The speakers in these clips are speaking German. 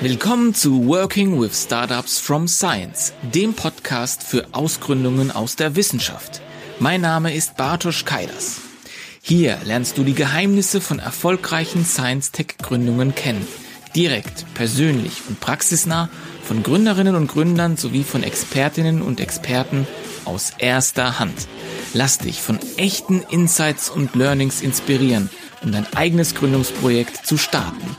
Willkommen zu Working with Startups from Science, dem Podcast für Ausgründungen aus der Wissenschaft. Mein Name ist Bartosz Kaidas. Hier lernst du die Geheimnisse von erfolgreichen Science-Tech-Gründungen kennen. Direkt, persönlich und praxisnah von Gründerinnen und Gründern sowie von Expertinnen und Experten aus erster Hand. Lass dich von echten Insights und Learnings inspirieren, um dein eigenes Gründungsprojekt zu starten.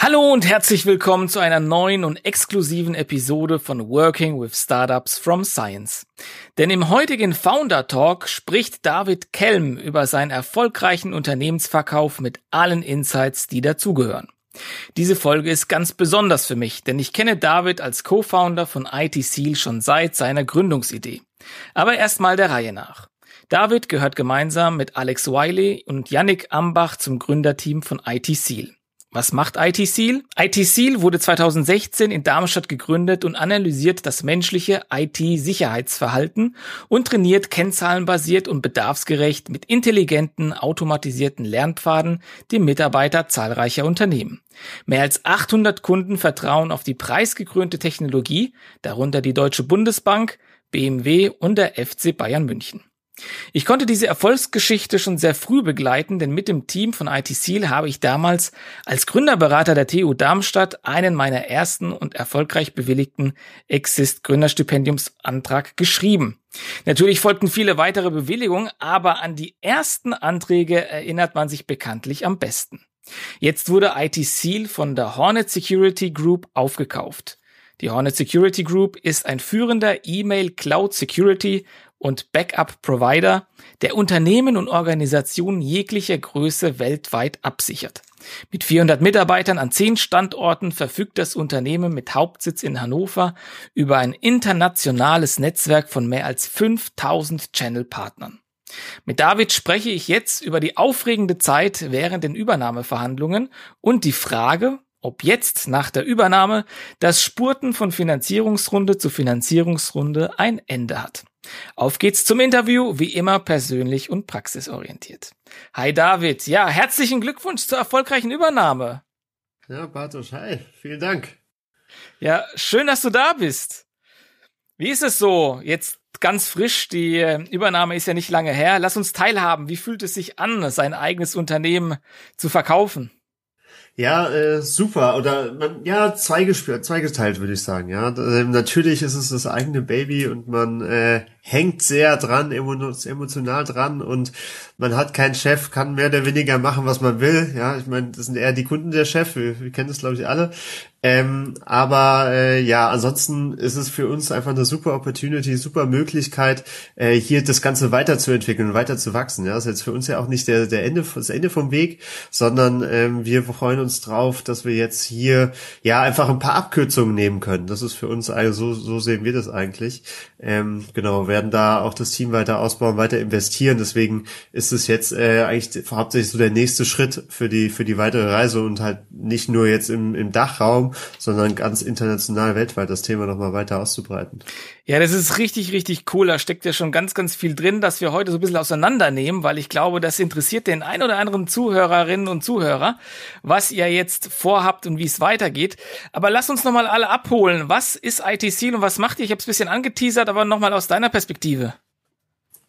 Hallo und herzlich willkommen zu einer neuen und exklusiven Episode von Working with Startups from Science. Denn im heutigen Founder Talk spricht David Kelm über seinen erfolgreichen Unternehmensverkauf mit allen Insights, die dazugehören. Diese Folge ist ganz besonders für mich, denn ich kenne David als Co-Founder von IT Seal schon seit seiner Gründungsidee. Aber erstmal der Reihe nach. David gehört gemeinsam mit Alex Wiley und Yannick Ambach zum Gründerteam von IT Seal. Was macht IT Seal? IT Seal wurde 2016 in Darmstadt gegründet und analysiert das menschliche IT-Sicherheitsverhalten und trainiert kennzahlenbasiert und bedarfsgerecht mit intelligenten, automatisierten Lernpfaden die Mitarbeiter zahlreicher Unternehmen. Mehr als 800 Kunden vertrauen auf die preisgekrönte Technologie, darunter die Deutsche Bundesbank, BMW und der FC Bayern München. Ich konnte diese Erfolgsgeschichte schon sehr früh begleiten, denn mit dem Team von IT Seal habe ich damals als Gründerberater der TU Darmstadt einen meiner ersten und erfolgreich bewilligten Exist Gründerstipendiumsantrag geschrieben. Natürlich folgten viele weitere Bewilligungen, aber an die ersten Anträge erinnert man sich bekanntlich am besten. Jetzt wurde IT Seal von der Hornet Security Group aufgekauft. Die Hornet Security Group ist ein führender E-Mail Cloud Security und Backup-Provider, der Unternehmen und Organisationen jeglicher Größe weltweit absichert. Mit 400 Mitarbeitern an 10 Standorten verfügt das Unternehmen mit Hauptsitz in Hannover über ein internationales Netzwerk von mehr als 5000 Channel-Partnern. Mit David spreche ich jetzt über die aufregende Zeit während den Übernahmeverhandlungen und die Frage, ob jetzt nach der Übernahme das Spurten von Finanzierungsrunde zu Finanzierungsrunde ein Ende hat. Auf geht's zum Interview, wie immer persönlich und praxisorientiert. Hi David, ja, herzlichen Glückwunsch zur erfolgreichen Übernahme. Ja, Bartosz, hi, vielen Dank. Ja, schön, dass du da bist. Wie ist es so? Jetzt ganz frisch, die äh, Übernahme ist ja nicht lange her. Lass uns teilhaben. Wie fühlt es sich an, sein eigenes Unternehmen zu verkaufen? Ja, äh, super. Oder man, ja, zweigeteilt würde ich sagen. Ja, äh, natürlich ist es das eigene Baby und man äh, hängt sehr dran, emotional dran und man hat keinen Chef, kann mehr oder weniger machen, was man will. Ja, ich meine, das sind eher die Kunden der Chef. Wir, wir kennen das, glaube ich, alle. Ähm, aber äh, ja, ansonsten ist es für uns einfach eine super Opportunity, super Möglichkeit, äh, hier das Ganze weiterzuentwickeln und weiter. Ja, das ist jetzt für uns ja auch nicht der, der Ende, das Ende vom Weg, sondern ähm, wir freuen uns drauf, dass wir jetzt hier ja einfach ein paar Abkürzungen nehmen können. Das ist für uns also so, so sehen wir das eigentlich. Ähm, genau, werden da auch das Team weiter ausbauen, weiter investieren. Deswegen ist es jetzt äh, eigentlich hauptsächlich so der nächste Schritt für die für die weitere Reise und halt nicht nur jetzt im, im Dachraum sondern ganz international, weltweit das Thema nochmal weiter auszubreiten. Ja, das ist richtig, richtig cool. Da steckt ja schon ganz, ganz viel drin, dass wir heute so ein bisschen auseinandernehmen, weil ich glaube, das interessiert den ein oder anderen Zuhörerinnen und Zuhörer, was ihr jetzt vorhabt und wie es weitergeht. Aber lass uns nochmal alle abholen. Was ist IT Seal und was macht ihr? Ich habe es ein bisschen angeteasert, aber nochmal aus deiner Perspektive.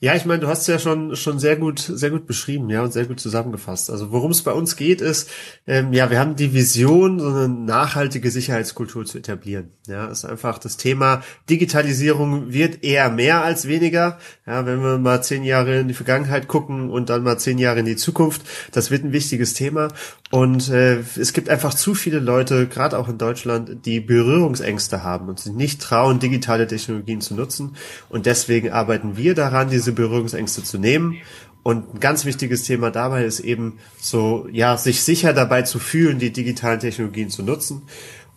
Ja, ich meine, du hast es ja schon schon sehr gut sehr gut beschrieben, ja und sehr gut zusammengefasst. Also worum es bei uns geht, ist ähm, ja, wir haben die Vision, so eine nachhaltige Sicherheitskultur zu etablieren. Ja, ist einfach das Thema Digitalisierung wird eher mehr als weniger. Ja, wenn wir mal zehn Jahre in die Vergangenheit gucken und dann mal zehn Jahre in die Zukunft, das wird ein wichtiges Thema. Und äh, es gibt einfach zu viele Leute, gerade auch in Deutschland, die Berührungsängste haben und sich nicht trauen, digitale Technologien zu nutzen. Und deswegen arbeiten wir daran, diese Berührungsängste zu nehmen. Und ein ganz wichtiges Thema dabei ist eben so, ja, sich sicher dabei zu fühlen, die digitalen Technologien zu nutzen.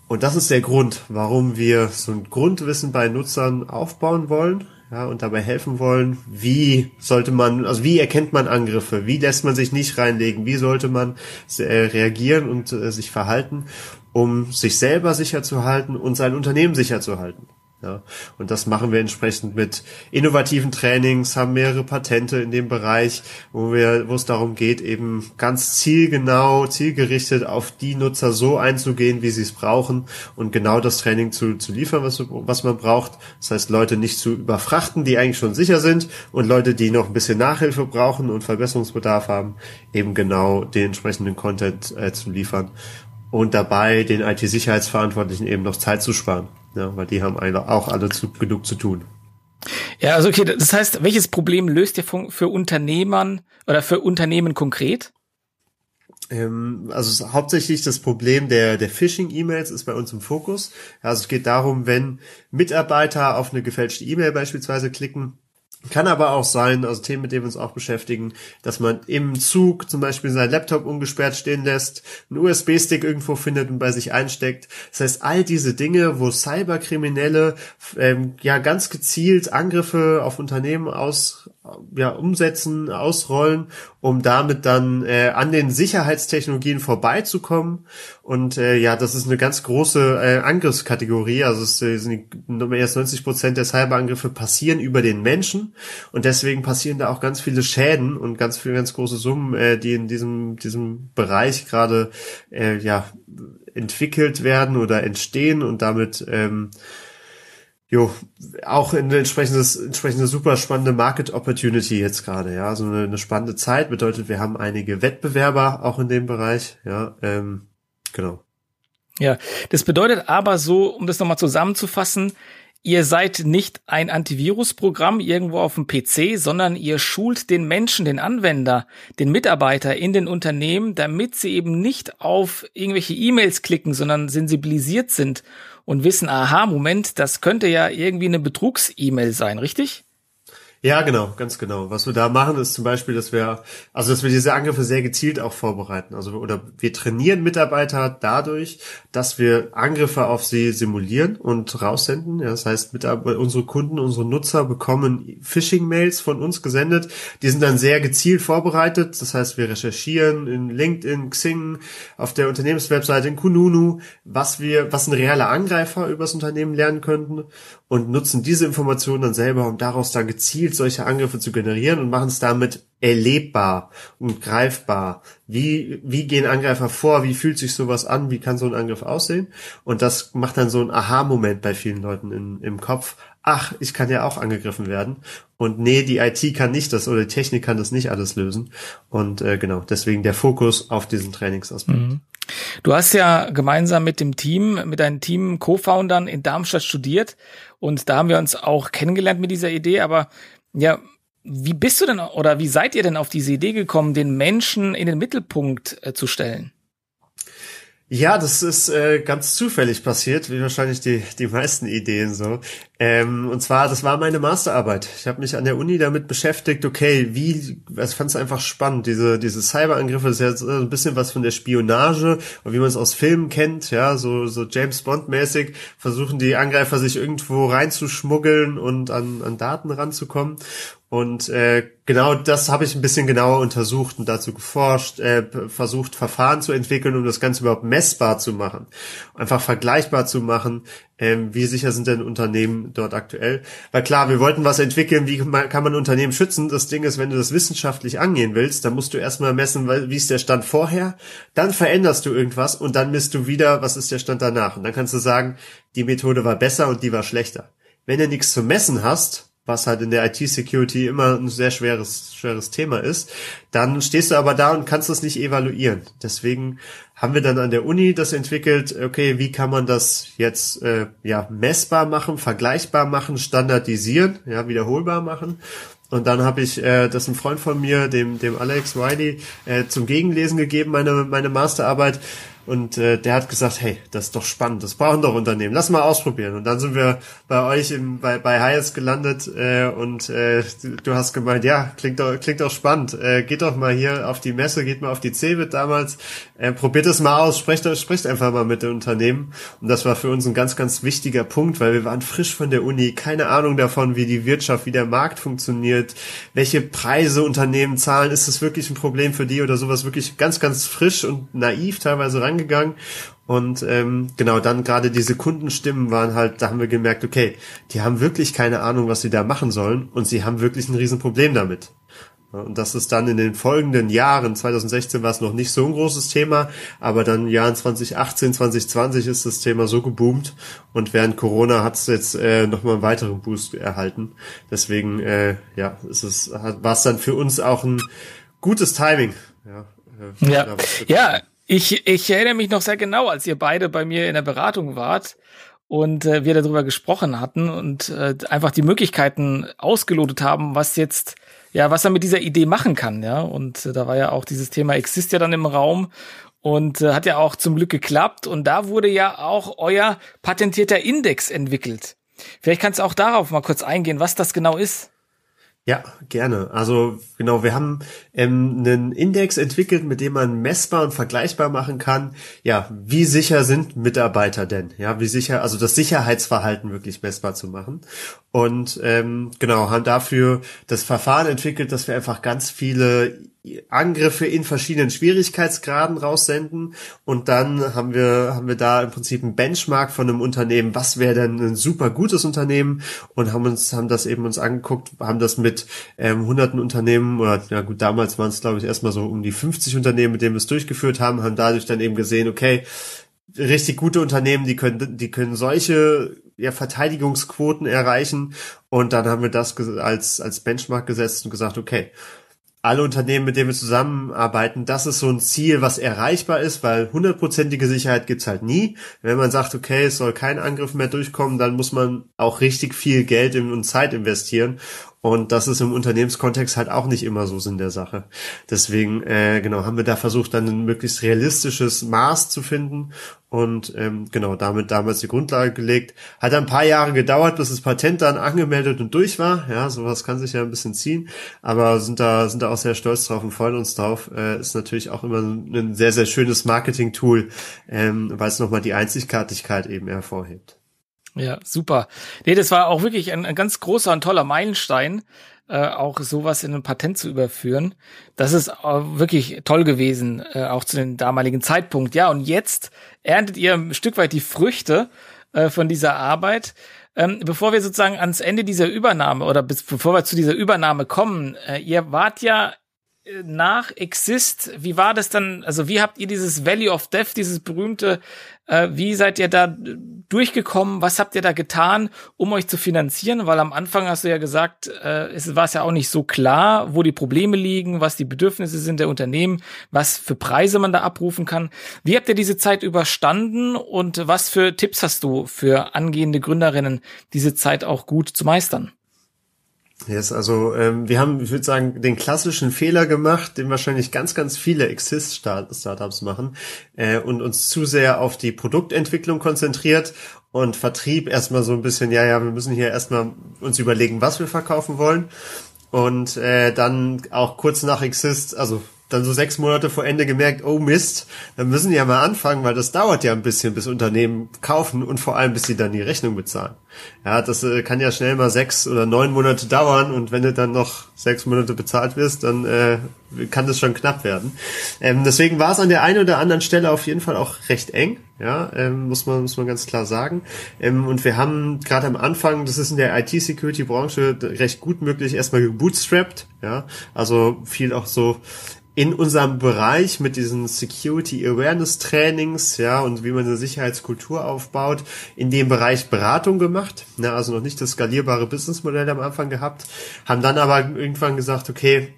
Und das ist der Grund, warum wir so ein Grundwissen bei Nutzern aufbauen wollen ja, und dabei helfen wollen, wie sollte man, also wie erkennt man Angriffe, wie lässt man sich nicht reinlegen, wie sollte man äh, reagieren und äh, sich verhalten, um sich selber sicher zu halten und sein Unternehmen sicher zu halten. Ja, und das machen wir entsprechend mit innovativen Trainings, haben mehrere Patente in dem Bereich, wo wir, wo es darum geht, eben ganz zielgenau, zielgerichtet auf die Nutzer so einzugehen, wie sie es brauchen und genau das Training zu, zu liefern, was, was man braucht. Das heißt, Leute nicht zu überfrachten, die eigentlich schon sicher sind und Leute, die noch ein bisschen Nachhilfe brauchen und Verbesserungsbedarf haben, eben genau den entsprechenden Content äh, zu liefern und dabei den IT-Sicherheitsverantwortlichen eben noch Zeit zu sparen. Ja, weil die haben auch alle zu, genug zu tun. Ja, also okay, das heißt, welches Problem löst ihr für Unternehmern oder für Unternehmen konkret? Ähm, also hauptsächlich das Problem der, der Phishing-E-Mails ist bei uns im Fokus. Also es geht darum, wenn Mitarbeiter auf eine gefälschte E-Mail beispielsweise klicken, kann aber auch sein, also Themen, mit denen wir uns auch beschäftigen, dass man im Zug zum Beispiel seinen Laptop ungesperrt stehen lässt, einen USB-Stick irgendwo findet und bei sich einsteckt. Das heißt, all diese Dinge, wo Cyberkriminelle ähm, ja ganz gezielt Angriffe auf Unternehmen aus ja, umsetzen, ausrollen, um damit dann äh, an den Sicherheitstechnologien vorbeizukommen. Und äh, ja, das ist eine ganz große äh, Angriffskategorie. Also es äh, sind als 90 Prozent der Cyberangriffe passieren über den Menschen und deswegen passieren da auch ganz viele Schäden und ganz viele ganz große Summen, äh, die in diesem diesem Bereich gerade äh, ja entwickelt werden oder entstehen und damit ähm, jo, auch eine entsprechendes, entsprechende super spannende Market Opportunity jetzt gerade, ja. So eine, eine, spannende Zeit bedeutet, wir haben einige Wettbewerber auch in dem Bereich, ja, ähm, genau. Ja, das bedeutet aber so, um das nochmal zusammenzufassen, Ihr seid nicht ein Antivirusprogramm irgendwo auf dem PC, sondern ihr schult den Menschen, den Anwender, den Mitarbeiter in den Unternehmen, damit sie eben nicht auf irgendwelche E-Mails klicken, sondern sensibilisiert sind und wissen, aha, Moment, das könnte ja irgendwie eine Betrugs-E-Mail sein, richtig? Ja, genau, ganz genau. Was wir da machen, ist zum Beispiel, dass wir, also dass wir diese Angriffe sehr gezielt auch vorbereiten. Also oder wir trainieren Mitarbeiter dadurch, dass wir Angriffe auf sie simulieren und raussenden. Ja, das heißt, unsere Kunden, unsere Nutzer bekommen Phishing-Mails von uns gesendet. Die sind dann sehr gezielt vorbereitet. Das heißt, wir recherchieren in LinkedIn, Xing, auf der Unternehmenswebseite in Kununu, was wir, was ein realer Angreifer übers Unternehmen lernen könnten und nutzen diese Informationen dann selber, um daraus dann gezielt solche Angriffe zu generieren und machen es damit erlebbar und greifbar. Wie, wie gehen Angreifer vor? Wie fühlt sich sowas an? Wie kann so ein Angriff aussehen? Und das macht dann so ein Aha-Moment bei vielen Leuten in, im Kopf. Ach, ich kann ja auch angegriffen werden. Und nee, die IT kann nicht das oder die Technik kann das nicht alles lösen. Und äh, genau, deswegen der Fokus auf diesen Trainingsaspekt. Mhm. Du hast ja gemeinsam mit dem Team, mit deinem Team Co-Foundern in Darmstadt studiert und da haben wir uns auch kennengelernt mit dieser Idee. Aber ja, wie bist du denn oder wie seid ihr denn auf diese Idee gekommen, den Menschen in den Mittelpunkt äh, zu stellen? Ja, das ist äh, ganz zufällig passiert, wie wahrscheinlich die, die meisten Ideen so. Ähm, und zwar, das war meine Masterarbeit. Ich habe mich an der Uni damit beschäftigt, okay, wie, ich fand es einfach spannend, diese, diese Cyberangriffe, das ist ja so ein bisschen was von der Spionage, wie man es aus Filmen kennt, ja, so, so James Bond-mäßig, versuchen die Angreifer sich irgendwo reinzuschmuggeln und an, an Daten ranzukommen. Und äh, genau das habe ich ein bisschen genauer untersucht und dazu geforscht, äh, versucht Verfahren zu entwickeln, um das Ganze überhaupt messbar zu machen, einfach vergleichbar zu machen, ähm, wie sicher sind denn Unternehmen dort aktuell. Weil klar, wir wollten was entwickeln, wie kann man Unternehmen schützen. Das Ding ist, wenn du das wissenschaftlich angehen willst, dann musst du erstmal messen, wie ist der Stand vorher, dann veränderst du irgendwas und dann misst du wieder, was ist der Stand danach. Und dann kannst du sagen, die Methode war besser und die war schlechter. Wenn du nichts zu messen hast, was halt in der IT-Security immer ein sehr schweres, schweres Thema ist, dann stehst du aber da und kannst das nicht evaluieren. Deswegen haben wir dann an der Uni das entwickelt, okay, wie kann man das jetzt äh, ja messbar machen, vergleichbar machen, standardisieren, ja, wiederholbar machen. Und dann habe ich äh, das ein Freund von mir, dem, dem Alex Wiley, äh, zum Gegenlesen gegeben, meine, meine Masterarbeit. Und äh, der hat gesagt, hey, das ist doch spannend, das brauchen doch Unternehmen, lass mal ausprobieren. Und dann sind wir bei euch im, bei, bei Hayes gelandet äh, und äh, du hast gemeint, ja, klingt doch, klingt doch spannend. Äh, geht doch mal hier auf die Messe, geht mal auf die CeBIT damals, äh, probiert es mal aus, sprecht, sprecht einfach mal mit den Unternehmen. Und das war für uns ein ganz, ganz wichtiger Punkt, weil wir waren frisch von der Uni, keine Ahnung davon, wie die Wirtschaft, wie der Markt funktioniert, welche Preise Unternehmen zahlen, ist das wirklich ein Problem für die oder sowas, wirklich ganz, ganz frisch und naiv teilweise rein angegangen. Und ähm, genau, dann gerade diese Kundenstimmen waren halt, da haben wir gemerkt, okay, die haben wirklich keine Ahnung, was sie da machen sollen und sie haben wirklich ein Riesenproblem damit. Und das ist dann in den folgenden Jahren, 2016 war es noch nicht so ein großes Thema, aber dann Jahren 2018, 2020 ist das Thema so geboomt und während Corona hat es jetzt äh, nochmal einen weiteren Boost erhalten. Deswegen, äh, ja, ist es, war es dann für uns auch ein gutes Timing. Ja, äh, ja. ja ich, ich erinnere mich noch sehr genau, als ihr beide bei mir in der Beratung wart und äh, wir darüber gesprochen hatten und äh, einfach die Möglichkeiten ausgelotet haben, was jetzt ja, was er mit dieser Idee machen kann, ja. Und äh, da war ja auch dieses Thema Exist ja dann im Raum und äh, hat ja auch zum Glück geklappt. Und da wurde ja auch euer patentierter Index entwickelt. Vielleicht kannst du auch darauf mal kurz eingehen, was das genau ist. Ja, gerne. Also genau, wir haben ähm, einen Index entwickelt, mit dem man messbar und vergleichbar machen kann. Ja, wie sicher sind Mitarbeiter denn? Ja, wie sicher, also das Sicherheitsverhalten wirklich messbar zu machen. Und ähm, genau, haben dafür das Verfahren entwickelt, dass wir einfach ganz viele Angriffe in verschiedenen Schwierigkeitsgraden raussenden. Und dann haben wir haben wir da im Prinzip ein Benchmark von einem Unternehmen, was wäre denn ein super gutes Unternehmen? Und haben uns haben das eben uns angeguckt, haben das mit ähm, hunderten Unternehmen oder ja gut damals waren es glaube ich erstmal so um die 50 Unternehmen, mit denen wir es durchgeführt haben, haben dadurch dann eben gesehen, okay richtig gute Unternehmen, die können die können solche ja, Verteidigungsquoten erreichen. Und dann haben wir das als als Benchmark gesetzt und gesagt, okay alle Unternehmen, mit denen wir zusammenarbeiten, das ist so ein Ziel, was erreichbar ist, weil hundertprozentige Sicherheit gibt's halt nie. Wenn man sagt, okay, es soll kein Angriff mehr durchkommen, dann muss man auch richtig viel Geld und Zeit investieren. Und das ist im Unternehmenskontext halt auch nicht immer so Sinn der Sache. Deswegen, äh, genau, haben wir da versucht, dann ein möglichst realistisches Maß zu finden und ähm, genau, damit damals die Grundlage gelegt. Hat ein paar Jahre gedauert, bis das Patent dann angemeldet und durch war. Ja, sowas kann sich ja ein bisschen ziehen, aber sind da, sind da auch sehr stolz drauf und freuen uns drauf. Äh, ist natürlich auch immer ein sehr, sehr schönes Marketing-Tool, ähm, weil es nochmal die Einzigartigkeit eben hervorhebt. Ja, super. Nee, das war auch wirklich ein, ein ganz großer und toller Meilenstein, äh, auch sowas in ein Patent zu überführen. Das ist äh, wirklich toll gewesen, äh, auch zu dem damaligen Zeitpunkt. Ja, und jetzt erntet ihr ein Stück weit die Früchte äh, von dieser Arbeit. Ähm, bevor wir sozusagen ans Ende dieser Übernahme oder bis, bevor wir zu dieser Übernahme kommen, äh, ihr wart ja nach Exist, wie war das dann, also wie habt ihr dieses Valley of Death, dieses berühmte, äh, wie seid ihr da durchgekommen, was habt ihr da getan, um euch zu finanzieren, weil am Anfang hast du ja gesagt, äh, es war es ja auch nicht so klar, wo die Probleme liegen, was die Bedürfnisse sind der Unternehmen, was für Preise man da abrufen kann. Wie habt ihr diese Zeit überstanden und was für Tipps hast du für angehende Gründerinnen, diese Zeit auch gut zu meistern? Yes, also ähm, wir haben, ich würde sagen, den klassischen Fehler gemacht, den wahrscheinlich ganz, ganz viele Exist-Startups machen äh, und uns zu sehr auf die Produktentwicklung konzentriert und Vertrieb erstmal so ein bisschen, ja, ja, wir müssen hier erstmal uns überlegen, was wir verkaufen wollen. Und äh, dann auch kurz nach Exist, also dann so sechs Monate vor Ende gemerkt, oh Mist, dann müssen die ja mal anfangen, weil das dauert ja ein bisschen, bis Unternehmen kaufen und vor allem, bis sie dann die Rechnung bezahlen. Ja, das äh, kann ja schnell mal sechs oder neun Monate dauern und wenn du dann noch sechs Monate bezahlt wirst, dann äh, kann das schon knapp werden. Ähm, deswegen war es an der einen oder anderen Stelle auf jeden Fall auch recht eng, ja, ähm, muss man muss man ganz klar sagen. Ähm, und wir haben gerade am Anfang, das ist in der IT-Security-Branche recht gut möglich, erstmal gebootstrapped, ja, also viel auch so in unserem Bereich mit diesen Security Awareness Trainings, ja, und wie man eine Sicherheitskultur aufbaut, in dem Bereich Beratung gemacht, ne, also noch nicht das skalierbare Businessmodell am Anfang gehabt, haben dann aber irgendwann gesagt, okay,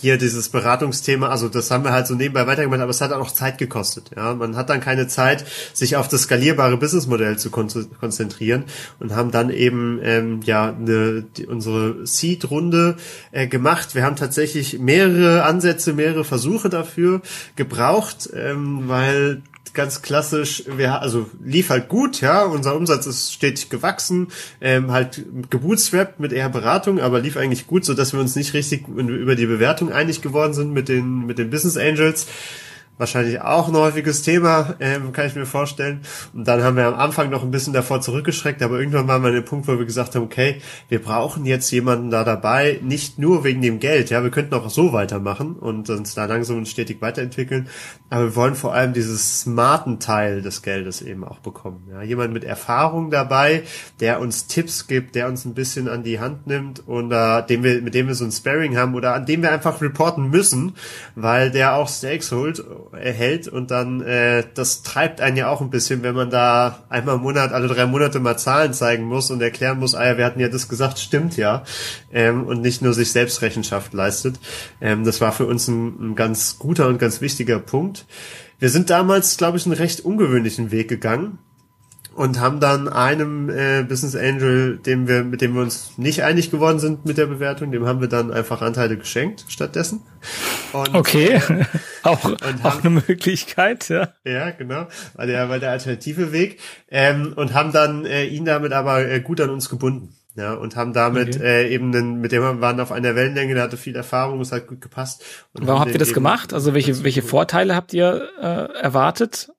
hier dieses Beratungsthema, also das haben wir halt so nebenbei weitergemacht, aber es hat auch Zeit gekostet. Ja, man hat dann keine Zeit, sich auf das skalierbare Businessmodell zu kon konzentrieren und haben dann eben ähm, ja eine, die, unsere Seed-Runde äh, gemacht. Wir haben tatsächlich mehrere Ansätze, mehrere Versuche dafür gebraucht, ähm, weil ganz klassisch, wir, also lief halt gut, ja, unser Umsatz ist stetig gewachsen, ähm, halt gebootstrapped mit eher Beratung, aber lief eigentlich gut, so dass wir uns nicht richtig über die Bewertung einig geworden sind mit den, mit den Business Angels. Wahrscheinlich auch ein häufiges Thema, ähm, kann ich mir vorstellen. Und dann haben wir am Anfang noch ein bisschen davor zurückgeschreckt, aber irgendwann waren wir an dem Punkt, wo wir gesagt haben, okay, wir brauchen jetzt jemanden da dabei, nicht nur wegen dem Geld, ja, wir könnten auch so weitermachen und uns da langsam und stetig weiterentwickeln, aber wir wollen vor allem dieses smarten Teil des Geldes eben auch bekommen. Ja, jemand mit Erfahrung dabei, der uns Tipps gibt, der uns ein bisschen an die Hand nimmt und äh, dem wir, mit dem wir so ein Sparing haben oder an dem wir einfach reporten müssen, weil der auch Stakes holt erhält und dann äh, das treibt einen ja auch ein bisschen, wenn man da einmal im Monat, alle drei Monate mal Zahlen zeigen muss und erklären muss, ah ja, wir hatten ja das gesagt, stimmt ja, ähm, und nicht nur sich selbst Rechenschaft leistet. Ähm, das war für uns ein, ein ganz guter und ganz wichtiger Punkt. Wir sind damals, glaube ich, einen recht ungewöhnlichen Weg gegangen und haben dann einem äh, Business Angel, dem wir, mit dem wir uns nicht einig geworden sind mit der Bewertung, dem haben wir dann einfach Anteile geschenkt stattdessen. Und, okay, auch, und haben, auch eine Möglichkeit, ja. Ja, genau, weil der, weil der alternative Weg ähm, und haben dann äh, ihn damit aber äh, gut an uns gebunden. Ja, und haben damit okay. äh, eben einen, mit dem wir waren auf einer Wellenlänge, der hatte viel Erfahrung, es hat gut gepasst. Und Warum habt ihr das gemacht? Also welche, welche Vorteile habt ihr äh, erwartet?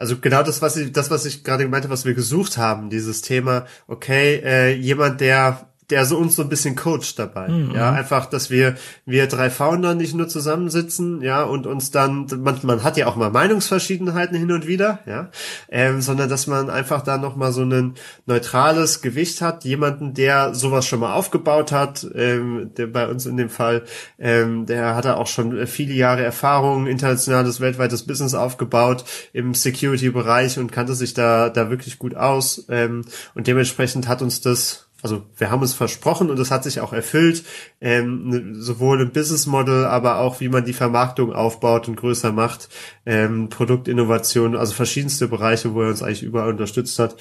Also genau das, was ich, das, was ich gerade gemeint was wir gesucht haben, dieses Thema, okay, äh, jemand, der der so uns so ein bisschen coacht dabei. Mhm. Ja, einfach, dass wir, wir drei Founder nicht nur zusammensitzen, ja, und uns dann, man, man hat ja auch mal Meinungsverschiedenheiten hin und wieder, ja, ähm, sondern dass man einfach da nochmal so ein neutrales Gewicht hat, jemanden, der sowas schon mal aufgebaut hat, ähm, der bei uns in dem Fall, ähm, der hat auch schon viele Jahre Erfahrung, internationales, weltweites Business aufgebaut im Security-Bereich und kannte sich da, da wirklich gut aus, ähm, und dementsprechend hat uns das also wir haben es versprochen und es hat sich auch erfüllt, ähm, ne, sowohl im Business Model, aber auch wie man die Vermarktung aufbaut und größer macht, ähm, Produktinnovation, also verschiedenste Bereiche, wo er uns eigentlich überall unterstützt hat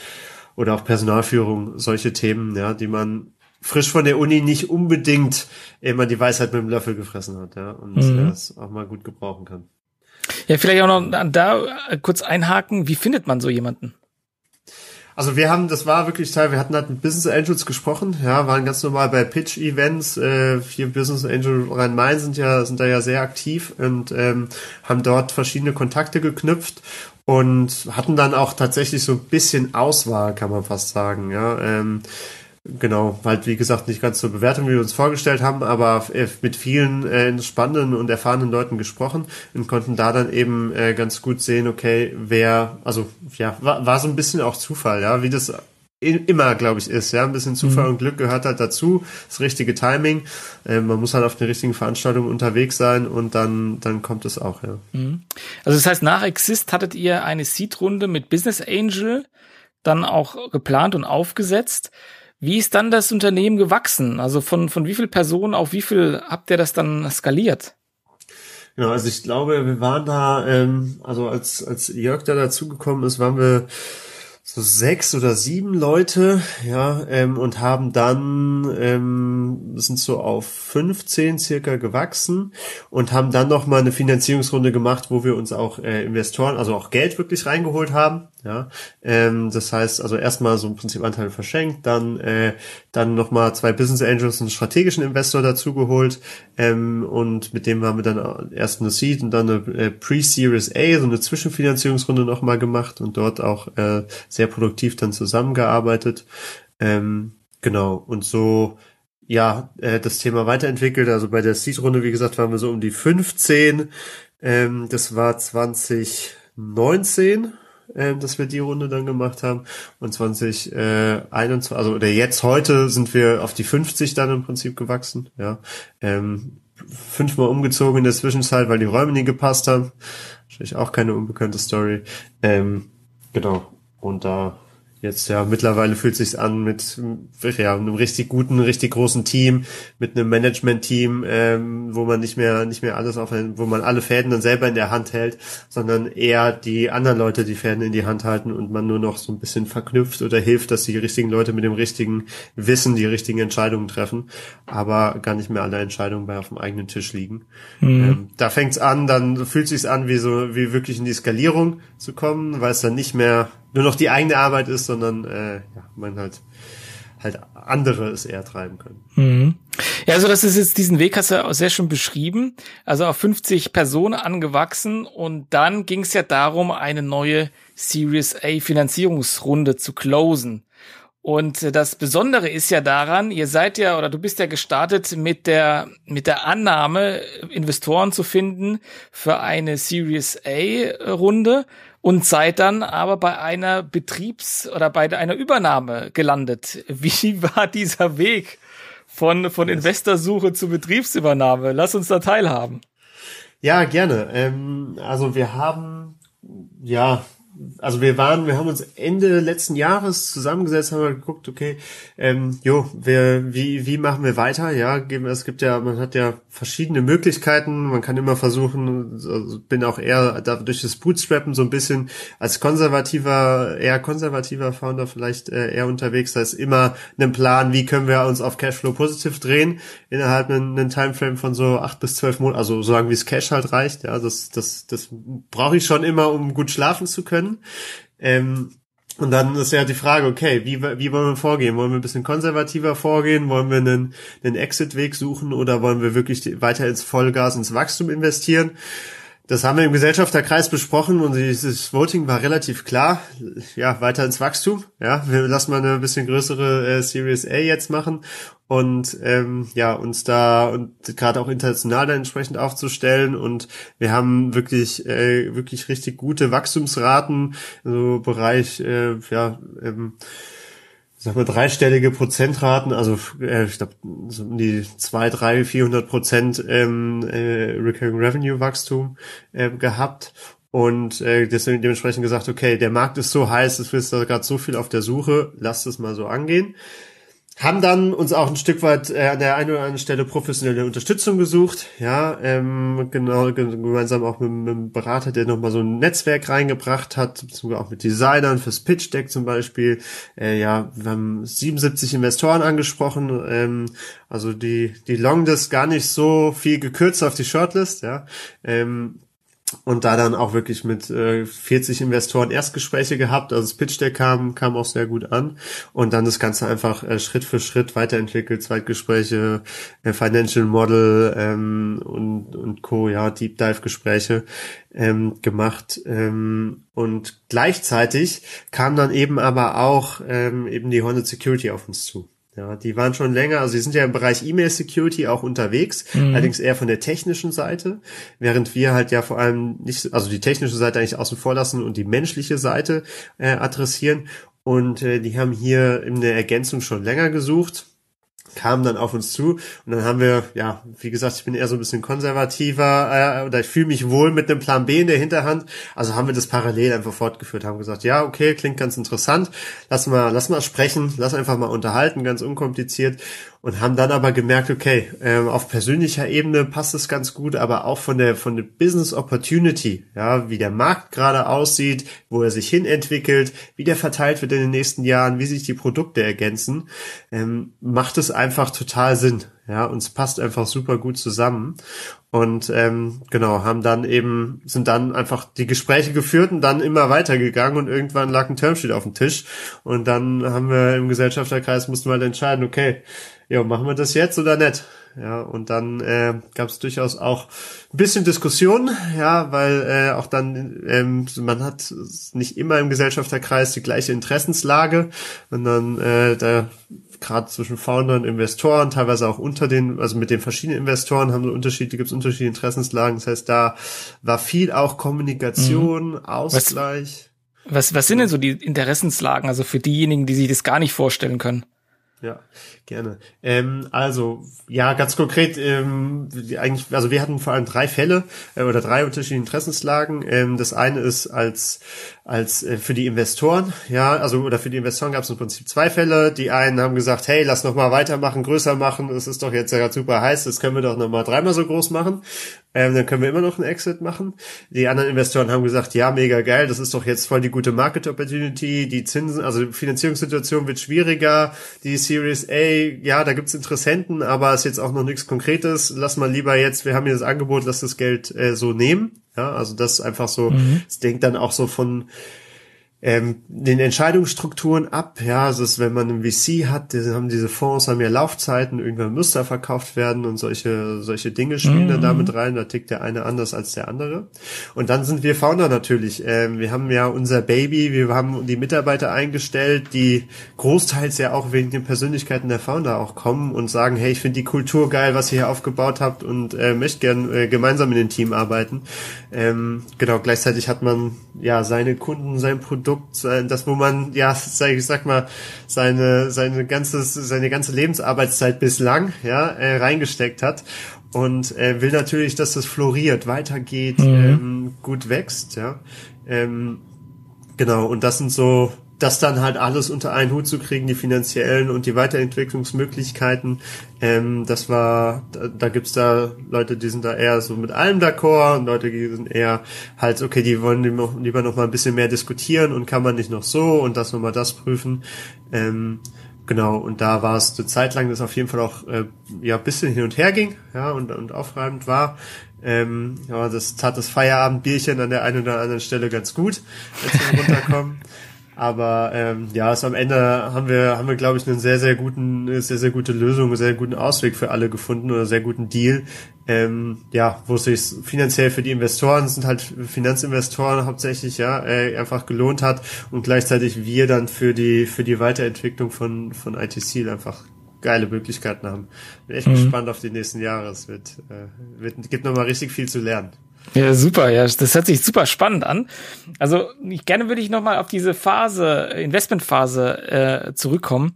oder auch Personalführung, solche Themen, ja, die man frisch von der Uni nicht unbedingt immer die Weisheit mit dem Löffel gefressen hat, ja, und mhm. das auch mal gut gebrauchen kann. Ja, vielleicht auch noch da kurz einhaken, wie findet man so jemanden? Also wir haben, das war wirklich Teil, wir hatten halt mit Business Angels gesprochen, ja, waren ganz normal bei Pitch-Events, äh, hier Business Angel Rhein-Main sind ja, sind da ja sehr aktiv und ähm, haben dort verschiedene Kontakte geknüpft und hatten dann auch tatsächlich so ein bisschen Auswahl, kann man fast sagen, ja. Ähm, Genau, halt wie gesagt nicht ganz zur Bewertung, wie wir uns vorgestellt haben, aber äh, mit vielen äh, spannenden und erfahrenen Leuten gesprochen und konnten da dann eben äh, ganz gut sehen, okay, wer, also ja, war, war so ein bisschen auch Zufall, ja, wie das immer, glaube ich, ist. Ja, ein bisschen Zufall mhm. und Glück gehört halt dazu. Das richtige Timing. Äh, man muss halt auf den richtigen Veranstaltungen unterwegs sein und dann, dann kommt es auch, ja. Mhm. Also das heißt, nach Exist hattet ihr eine Seed-Runde mit Business Angel dann auch geplant und aufgesetzt. Wie ist dann das Unternehmen gewachsen? Also von, von wie viel Personen auf wie viel habt ihr das dann skaliert? Genau, also ich glaube, wir waren da, ähm, also als, als Jörg da dazugekommen ist, waren wir so sechs oder sieben Leute, ja, ähm, und haben dann, ähm, sind so auf 15 circa gewachsen und haben dann noch mal eine Finanzierungsrunde gemacht, wo wir uns auch äh, Investoren, also auch Geld wirklich reingeholt haben, ja, ähm, das heißt also erstmal so im Prinzip Anteile verschenkt, dann äh, dann noch mal zwei Business Angels, einen strategischen Investor dazugeholt ähm, und mit dem haben wir dann erst eine Seed und dann eine äh, Pre-Series A, so eine Zwischenfinanzierungsrunde noch mal gemacht und dort auch äh, sehr produktiv dann zusammengearbeitet. Ähm, genau, und so ja, äh, das Thema weiterentwickelt. Also bei der Seed-Runde, wie gesagt, waren wir so um die 15. Ähm, das war 2019, ähm, dass wir die Runde dann gemacht haben. Und 2021, äh, also oder jetzt heute sind wir auf die 50 dann im Prinzip gewachsen. Ja, ähm, fünfmal umgezogen in der Zwischenzeit, weil die Räume nie gepasst haben. Wahrscheinlich auch keine unbekannte Story. Ähm, genau. Und da jetzt ja mittlerweile fühlt sich's an mit ja, einem richtig guten, richtig großen Team, mit einem Management-Team, ähm, wo man nicht mehr nicht mehr alles auf, wo man alle Fäden dann selber in der Hand hält, sondern eher die anderen Leute die Fäden in die Hand halten und man nur noch so ein bisschen verknüpft oder hilft, dass die richtigen Leute mit dem richtigen Wissen die richtigen Entscheidungen treffen, aber gar nicht mehr alle Entscheidungen bei auf dem eigenen Tisch liegen. Mhm. Ähm, da fängt's an, dann fühlt sich's an, wie so wie wirklich in die Skalierung zu kommen, weil es dann nicht mehr nur noch die eigene Arbeit ist, sondern äh, ja, man halt halt andere es eher treiben können. Mhm. Ja, also das ist jetzt diesen Weg hast du auch sehr schön beschrieben. Also auf 50 Personen angewachsen und dann ging es ja darum, eine neue Series A Finanzierungsrunde zu closen. Und äh, das Besondere ist ja daran, ihr seid ja oder du bist ja gestartet mit der mit der Annahme Investoren zu finden für eine Series A Runde und seid dann aber bei einer Betriebs- oder bei einer Übernahme gelandet. Wie war dieser Weg von, von Investorsuche zu Betriebsübernahme? Lass uns da teilhaben. Ja, gerne. Ähm, also wir haben, ja, also wir waren, wir haben uns Ende letzten Jahres zusammengesetzt, haben wir geguckt, okay, ähm, jo, wir, wie, wie machen wir weiter? Ja, es gibt ja, man hat ja verschiedene Möglichkeiten. Man kann immer versuchen, also bin auch eher durch das Bootstrappen so ein bisschen als konservativer, eher konservativer Founder vielleicht äh, eher unterwegs. Da ist immer ein Plan, wie können wir uns auf Cashflow positiv drehen innerhalb einen Timeframe von so acht bis zwölf Monaten, also so lange wie es Cash halt reicht. Ja, das, das, das brauche ich schon immer, um gut schlafen zu können. Ähm, und dann ist ja die Frage, okay, wie, wie wollen wir vorgehen? Wollen wir ein bisschen konservativer vorgehen? Wollen wir einen, einen Exit-Weg suchen oder wollen wir wirklich weiter ins Vollgas, ins Wachstum investieren? Das haben wir im Gesellschafterkreis besprochen und dieses Voting war relativ klar. Ja, weiter ins Wachstum. Ja, wir lassen mal eine bisschen größere äh, Series A jetzt machen und ähm, ja uns da und gerade auch international dann entsprechend aufzustellen und wir haben wirklich äh, wirklich richtig gute Wachstumsraten, so Bereich äh, ja ähm, sag mal, dreistellige Prozentraten, also äh, ich glaube so um die zwei, drei, vierhundert Prozent ähm, äh, Recurring Revenue Wachstum äh, gehabt. Und äh, deswegen dementsprechend gesagt, okay, der Markt ist so heiß, es ist da gerade so viel auf der Suche, lasst es mal so angehen haben dann uns auch ein Stück weit äh, an der einen oder anderen Stelle professionelle Unterstützung gesucht, ja, ähm, genau, gemeinsam auch mit, mit einem Berater, der nochmal so ein Netzwerk reingebracht hat, sogar auch mit Designern fürs Pitch Deck zum Beispiel, äh, ja, wir haben 77 Investoren angesprochen, ähm, also die, die Longlist gar nicht so viel gekürzt auf die Shortlist, ja, ähm, und da dann auch wirklich mit äh, 40 Investoren Erstgespräche gehabt. Also das Pitch Deck kam, kam auch sehr gut an und dann das Ganze einfach äh, Schritt für Schritt weiterentwickelt, Zweitgespräche, äh, Financial Model ähm, und, und Co., ja, Deep Dive Gespräche ähm, gemacht ähm, und gleichzeitig kam dann eben aber auch ähm, eben die Hornet Security auf uns zu. Ja, die waren schon länger, also sie sind ja im Bereich E-Mail Security auch unterwegs, mhm. allerdings eher von der technischen Seite, während wir halt ja vor allem nicht, also die technische Seite eigentlich außen vor lassen und die menschliche Seite äh, adressieren. Und äh, die haben hier eine Ergänzung schon länger gesucht kamen dann auf uns zu und dann haben wir, ja, wie gesagt, ich bin eher so ein bisschen konservativer äh, oder ich fühle mich wohl mit einem Plan B in der Hinterhand. Also haben wir das parallel einfach fortgeführt, haben gesagt, ja, okay, klingt ganz interessant, lass mal, lass mal sprechen, lass einfach mal unterhalten, ganz unkompliziert und haben dann aber gemerkt, okay, äh, auf persönlicher Ebene passt es ganz gut, aber auch von der von der Business Opportunity, ja, wie der Markt gerade aussieht, wo er sich hin entwickelt, wie der verteilt wird in den nächsten Jahren, wie sich die Produkte ergänzen, ähm, macht es einfach total Sinn. Ja, uns passt einfach super gut zusammen. Und ähm, genau, haben dann eben, sind dann einfach die Gespräche geführt und dann immer weitergegangen und irgendwann lag ein Termsheet auf dem Tisch. Und dann haben wir im Gesellschafterkreis mussten wir halt entscheiden, okay, ja, machen wir das jetzt oder nicht? Ja, und dann äh, gab es durchaus auch ein bisschen Diskussion, ja, weil äh, auch dann, ähm, man hat nicht immer im Gesellschafterkreis die gleiche Interessenslage, sondern äh, da gerade zwischen Foundern, Investoren, teilweise auch unter den, also mit den verschiedenen Investoren haben so Unterschiede, gibt es unterschiedliche Interessenslagen. Das heißt, da war viel auch Kommunikation, mhm. Ausgleich. Was, was, was sind denn so die Interessenslagen, also für diejenigen, die sich das gar nicht vorstellen können? Ja, gerne. Ähm, also, ja, ganz konkret, ähm, eigentlich, also wir hatten vor allem drei Fälle äh, oder drei unterschiedliche Interessenslagen. Ähm, das eine ist als als äh, für die Investoren, ja, also oder für die Investoren gab es im Prinzip zwei Fälle. Die einen haben gesagt, hey, lass noch mal weitermachen, größer machen, es ist doch jetzt ja super heiß, das können wir doch noch mal dreimal so groß machen. Ähm, dann können wir immer noch einen Exit machen. Die anderen Investoren haben gesagt, ja, mega geil, das ist doch jetzt voll die gute Market Opportunity, die Zinsen, also die Finanzierungssituation wird schwieriger, die Series A, ja, da gibt's Interessenten, aber ist jetzt auch noch nichts Konkretes. Lass mal lieber jetzt, wir haben hier das Angebot, lass das Geld äh, so nehmen. Ja, also das ist einfach so, mhm. das denkt dann auch so von ähm, den Entscheidungsstrukturen ab. Ja, also ist, wenn man einen VC hat, die haben diese Fonds haben ja Laufzeiten, irgendwann muss da verkauft werden und solche solche Dinge spielen mhm. da damit rein. Da tickt der eine anders als der andere. Und dann sind wir Founder natürlich. Ähm, wir haben ja unser Baby, wir haben die Mitarbeiter eingestellt, die großteils ja auch wegen den Persönlichkeiten der Founder auch kommen und sagen, hey, ich finde die Kultur geil, was ihr hier aufgebaut habt und äh, möchte gern äh, gemeinsam in dem Team arbeiten. Ähm, genau, gleichzeitig hat man ja seine Kunden, sein Produkt Produkt, das wo man ja, ich sag mal, seine seine ganzes seine ganze Lebensarbeitszeit bislang ja äh, reingesteckt hat und äh, will natürlich, dass das floriert, weitergeht, mhm. ähm, gut wächst, ja. Ähm, genau und das sind so das dann halt alles unter einen Hut zu kriegen, die finanziellen und die Weiterentwicklungsmöglichkeiten, ähm, das war, da, da gibt's da Leute, die sind da eher so mit allem d'accord und Leute, die sind eher halt, okay, die wollen lieber noch mal ein bisschen mehr diskutieren und kann man nicht noch so und das noch mal das prüfen. Ähm, genau, und da war es eine Zeit lang, das auf jeden Fall auch äh, ja bisschen hin und her ging, ja, und, und aufreibend war. Ähm, ja, das tat das Feierabendbierchen an der einen oder anderen Stelle ganz gut, als wir runterkommen. Aber ähm, ja, es am Ende haben wir, haben wir, glaube ich, einen sehr, sehr guten, sehr, sehr gute Lösung, einen sehr guten Ausweg für alle gefunden oder sehr guten Deal. Ähm, ja, wo es sich finanziell für die Investoren sind halt Finanzinvestoren hauptsächlich ja äh, einfach gelohnt hat und gleichzeitig wir dann für die für die Weiterentwicklung von von ITC einfach geile Möglichkeiten haben. Bin echt mhm. gespannt auf die nächsten Jahre. Es wird, äh, wird gibt nochmal richtig viel zu lernen. Ja, super, ja, das hört sich super spannend an. Also ich, gerne würde ich nochmal auf diese Phase, Investmentphase äh, zurückkommen.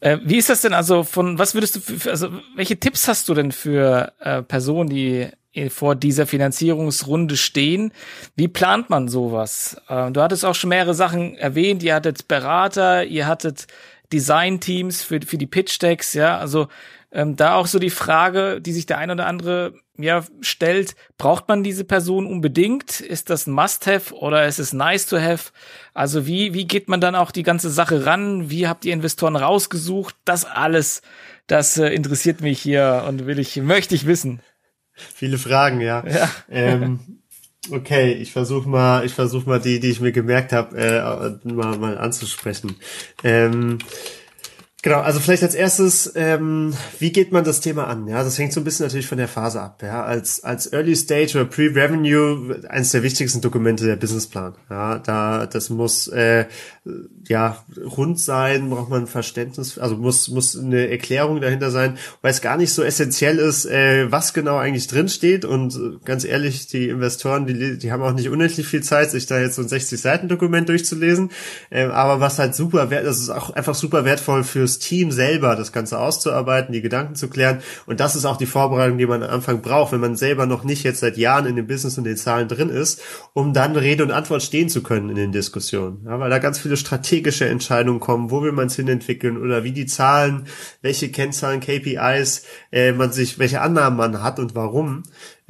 Äh, wie ist das denn also von, was würdest du, für, also welche Tipps hast du denn für äh, Personen, die vor dieser Finanzierungsrunde stehen? Wie plant man sowas? Äh, du hattest auch schon mehrere Sachen erwähnt, ihr hattet Berater, ihr hattet Design-Teams für, für die Pitch-Decks, ja, also ähm, da auch so die Frage, die sich der ein oder andere ja stellt, braucht man diese Person unbedingt? Ist das ein Must-have oder ist es nice to have? Also wie, wie geht man dann auch die ganze Sache ran? Wie habt ihr Investoren rausgesucht? Das alles, das äh, interessiert mich hier und will ich, möchte ich wissen. Viele Fragen, ja. ja. Ähm, okay, ich versuche mal, ich versuche mal die, die ich mir gemerkt habe, äh, mal, mal anzusprechen. Ähm, Genau, also vielleicht als erstes, ähm, wie geht man das Thema an? Ja, das hängt so ein bisschen natürlich von der Phase ab. Ja, als als Early Stage oder Pre-Revenue eines der wichtigsten Dokumente der Businessplan. Ja, da das muss äh, ja rund sein, braucht man Verständnis, also muss muss eine Erklärung dahinter sein, weil es gar nicht so essentiell ist, äh, was genau eigentlich drin steht. Und ganz ehrlich, die Investoren, die die haben auch nicht unendlich viel Zeit, sich da jetzt so ein 60 Seiten Dokument durchzulesen. Äh, aber was halt super wert, das ist auch einfach super wertvoll fürs fürs Team selber, das Ganze auszuarbeiten, die Gedanken zu klären. Und das ist auch die Vorbereitung, die man am Anfang braucht, wenn man selber noch nicht jetzt seit Jahren in dem Business und den Zahlen drin ist, um dann Rede und Antwort stehen zu können in den Diskussionen. Ja, weil da ganz viele strategische Entscheidungen kommen, wo will man es hin entwickeln oder wie die Zahlen, welche Kennzahlen, KPIs äh, man sich, welche Annahmen man hat und warum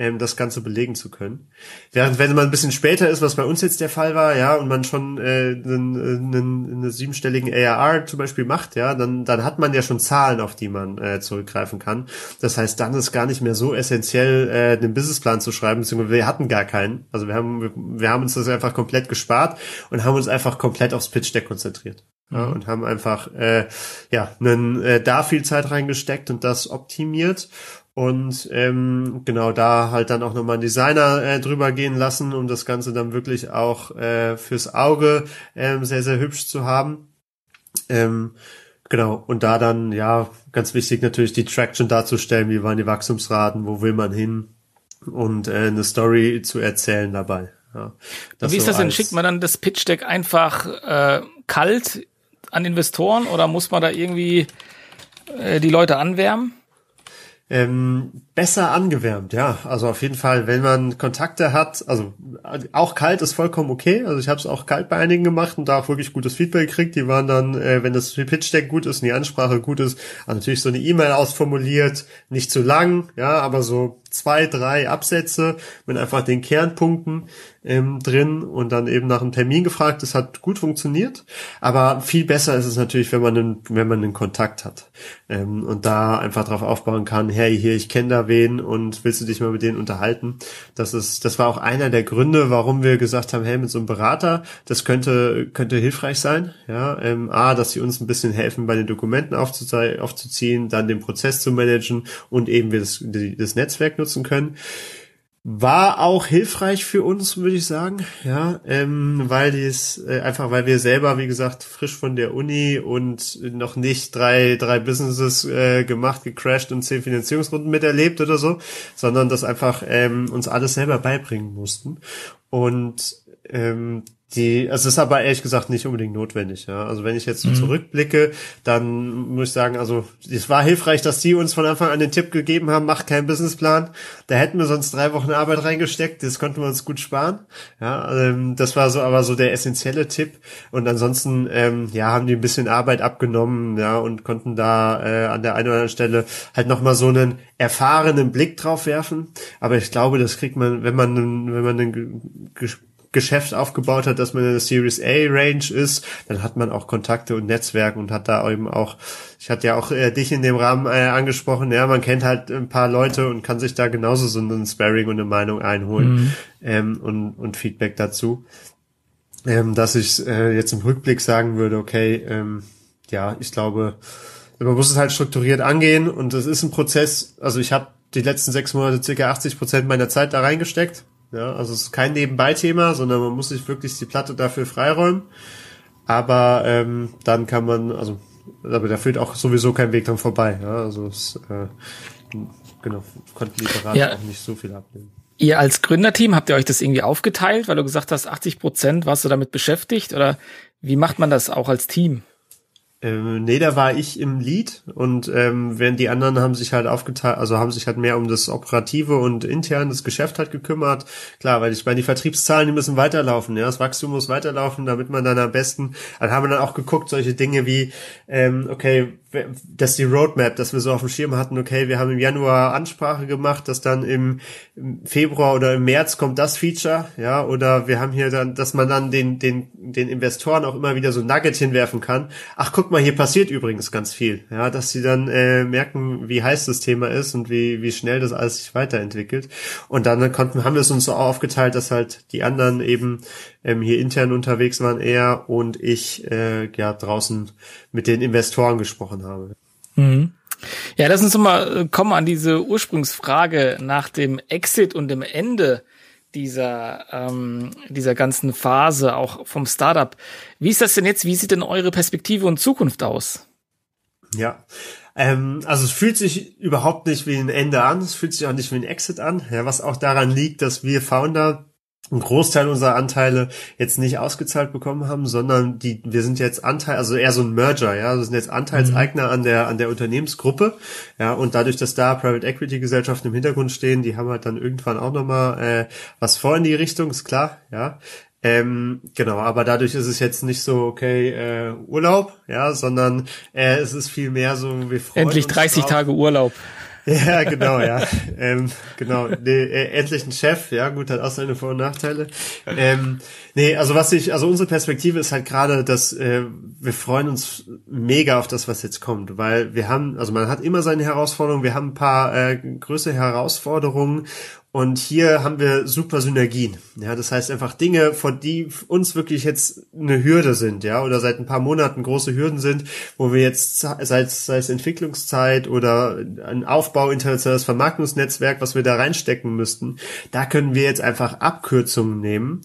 ähm, das Ganze belegen zu können. Während wenn man ein bisschen später ist, was bei uns jetzt der Fall war, ja, und man schon äh, einen, einen, einen siebenstelligen ARR zum Beispiel macht, ja, dann, dann hat man ja schon Zahlen, auf die man äh, zurückgreifen kann. Das heißt, dann ist gar nicht mehr so essentiell, äh, den Businessplan zu schreiben, beziehungsweise wir hatten gar keinen. Also wir haben, wir haben uns das einfach komplett gespart und haben uns einfach komplett aufs Pitch Deck konzentriert. Ja, mhm. und haben einfach äh, ja einen, äh, da viel Zeit reingesteckt und das optimiert und ähm, genau da halt dann auch nochmal einen Designer äh, drüber gehen lassen, um das Ganze dann wirklich auch äh, fürs Auge ähm, sehr, sehr hübsch zu haben. Ähm, genau, und da dann, ja, ganz wichtig natürlich die Traction darzustellen, wie waren die Wachstumsraten, wo will man hin und äh, eine Story zu erzählen dabei. Ja, wie ist so das denn? Schickt man dann das Pitch Deck einfach äh, kalt an Investoren oder muss man da irgendwie äh, die Leute anwärmen? Ähm, besser angewärmt, ja. Also auf jeden Fall, wenn man Kontakte hat, also auch kalt ist vollkommen okay. Also ich habe es auch kalt bei einigen gemacht und da auch wirklich gutes Feedback gekriegt. Die waren dann, äh, wenn das Pitch Deck gut ist und die Ansprache gut ist, also natürlich so eine E-Mail ausformuliert, nicht zu lang, ja, aber so zwei, drei Absätze mit einfach den Kernpunkten ähm, drin und dann eben nach einem Termin gefragt. Das hat gut funktioniert, aber viel besser ist es natürlich, wenn man einen, wenn man einen Kontakt hat ähm, und da einfach drauf aufbauen kann. Hey, hier, ich kenne da wen und willst du dich mal mit denen unterhalten? Das ist, das war auch einer der Gründe, warum wir gesagt haben, hey, mit so einem Berater, das könnte könnte hilfreich sein. Ja, ähm, a, dass sie uns ein bisschen helfen, bei den Dokumenten aufzuziehen, dann den Prozess zu managen und eben das, das Netzwerk nutzen können. War auch hilfreich für uns, würde ich sagen, ja, ähm, weil dies äh, einfach, weil wir selber, wie gesagt, frisch von der Uni und noch nicht drei drei Businesses äh, gemacht, gecrashed und zehn Finanzierungsrunden miterlebt oder so, sondern das einfach ähm, uns alles selber beibringen mussten und ähm, die, also es ist aber ehrlich gesagt nicht unbedingt notwendig. Ja. Also wenn ich jetzt so mhm. zurückblicke, dann muss ich sagen, also es war hilfreich, dass die uns von Anfang an den Tipp gegeben haben, macht keinen Businessplan. Da hätten wir sonst drei Wochen Arbeit reingesteckt, das konnten wir uns gut sparen. Ja, ähm, das war so aber so der essentielle Tipp. Und ansonsten, ähm, ja, haben die ein bisschen Arbeit abgenommen, ja, und konnten da äh, an der einen oder anderen Stelle halt nochmal so einen erfahrenen Blick drauf werfen. Aber ich glaube, das kriegt man, wenn man, wenn man einen Geschäft aufgebaut hat, dass man in der Series A Range ist, dann hat man auch Kontakte und Netzwerke und hat da eben auch, ich hatte ja auch äh, dich in dem Rahmen äh, angesprochen, ja, man kennt halt ein paar Leute und kann sich da genauso so einen Sparring und eine Meinung einholen mhm. ähm, und, und Feedback dazu. Ähm, dass ich äh, jetzt im Rückblick sagen würde, okay, ähm, ja, ich glaube, man muss es halt strukturiert angehen und es ist ein Prozess, also ich habe die letzten sechs Monate circa 80 Prozent meiner Zeit da reingesteckt ja, also es ist kein Nebenbei-Thema, sondern man muss sich wirklich die Platte dafür freiräumen. Aber ähm, dann kann man, also aber da führt auch sowieso kein Weg dran vorbei. Ja, also es, äh, genau, konnten die Berater ja. auch nicht so viel abnehmen. Ihr als Gründerteam, habt ihr euch das irgendwie aufgeteilt, weil du gesagt hast, 80 Prozent warst du damit beschäftigt? Oder wie macht man das auch als Team? Ähm, nee, da war ich im Lead und ähm, während die anderen haben sich halt aufgeteilt, also haben sich halt mehr um das Operative und intern das Geschäft halt gekümmert. Klar, weil ich meine, die Vertriebszahlen, die müssen weiterlaufen, ja, das Wachstum muss weiterlaufen, damit man dann am besten, dann haben wir dann auch geguckt, solche Dinge wie, ähm, okay, dass die Roadmap, dass wir so auf dem Schirm hatten, okay, wir haben im Januar Ansprache gemacht, dass dann im, Februar oder im März kommt das Feature, ja, oder wir haben hier dann, dass man dann den, den, den Investoren auch immer wieder so Nugget hinwerfen kann. Ach, guck mal, hier passiert übrigens ganz viel, ja, dass sie dann äh, merken, wie heiß das Thema ist und wie, wie schnell das alles sich weiterentwickelt. Und dann konnten, haben wir es uns so aufgeteilt, dass halt die anderen eben ähm, hier intern unterwegs waren eher und ich äh, ja draußen mit den Investoren gesprochen habe. Mhm. Ja, lass uns mal äh, kommen an diese Ursprungsfrage nach dem Exit und dem Ende dieser, ähm, dieser ganzen Phase, auch vom Startup. Wie ist das denn jetzt? Wie sieht denn eure Perspektive und Zukunft aus? Ja, ähm, also es fühlt sich überhaupt nicht wie ein Ende an, es fühlt sich auch nicht wie ein Exit an, ja, was auch daran liegt, dass wir Founder einen Großteil unserer Anteile jetzt nicht ausgezahlt bekommen haben, sondern die, wir sind jetzt Anteil, also eher so ein Merger, ja, wir sind jetzt Anteilseigner an der, an der Unternehmensgruppe, ja, und dadurch, dass da Private Equity Gesellschaften im Hintergrund stehen, die haben halt dann irgendwann auch nochmal, äh, was vor in die Richtung, ist klar, ja. Ähm, genau, aber dadurch ist es jetzt nicht so, okay, äh, Urlaub, ja, sondern äh, es ist viel mehr so, wir freuen Endlich 30 drauf. Tage Urlaub. Ja, genau, ja. ähm, genau. Nee, äh, endlich ein Chef, ja, gut, hat auch seine Vor- und Nachteile. Ähm, nee, also was ich, also unsere Perspektive ist halt gerade, dass äh, wir freuen uns mega auf das, was jetzt kommt, weil wir haben, also man hat immer seine Herausforderungen, wir haben ein paar äh, größere Herausforderungen und hier haben wir super Synergien. Ja, das heißt einfach Dinge, vor die uns wirklich jetzt eine Hürde sind, ja, oder seit ein paar Monaten große Hürden sind, wo wir jetzt seit, sei es Entwicklungszeit oder ein Aufbau internationales Vermarktungsnetzwerk, was wir da reinstecken müssten, da können wir jetzt einfach Abkürzungen nehmen